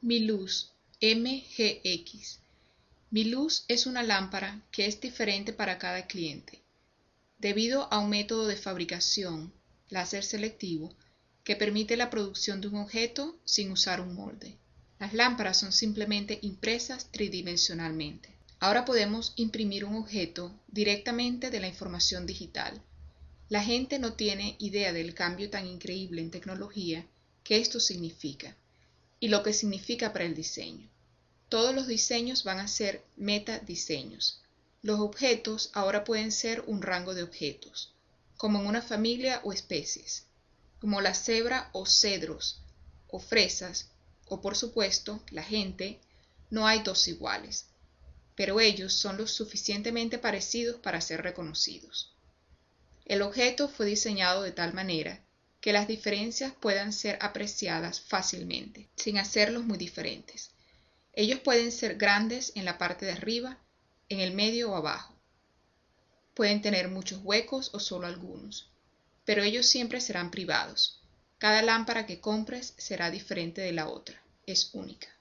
Mi luz MGX. Mi luz es una lámpara que es diferente para cada cliente, debido a un método de fabricación, láser selectivo, que permite la producción de un objeto sin usar un molde. Las lámparas son simplemente impresas tridimensionalmente. Ahora podemos imprimir un objeto directamente de la información digital. La gente no tiene idea del cambio tan increíble en tecnología que esto significa y lo que significa para el diseño. Todos los diseños van a ser metadiseños. Los objetos ahora pueden ser un rango de objetos, como en una familia o especies, como la cebra o cedros, o fresas, o por supuesto, la gente, no hay dos iguales, pero ellos son lo suficientemente parecidos para ser reconocidos. El objeto fue diseñado de tal manera que las diferencias puedan ser apreciadas fácilmente, sin hacerlos muy diferentes. Ellos pueden ser grandes en la parte de arriba, en el medio o abajo. Pueden tener muchos huecos o solo algunos, pero ellos siempre serán privados. Cada lámpara que compres será diferente de la otra, es única.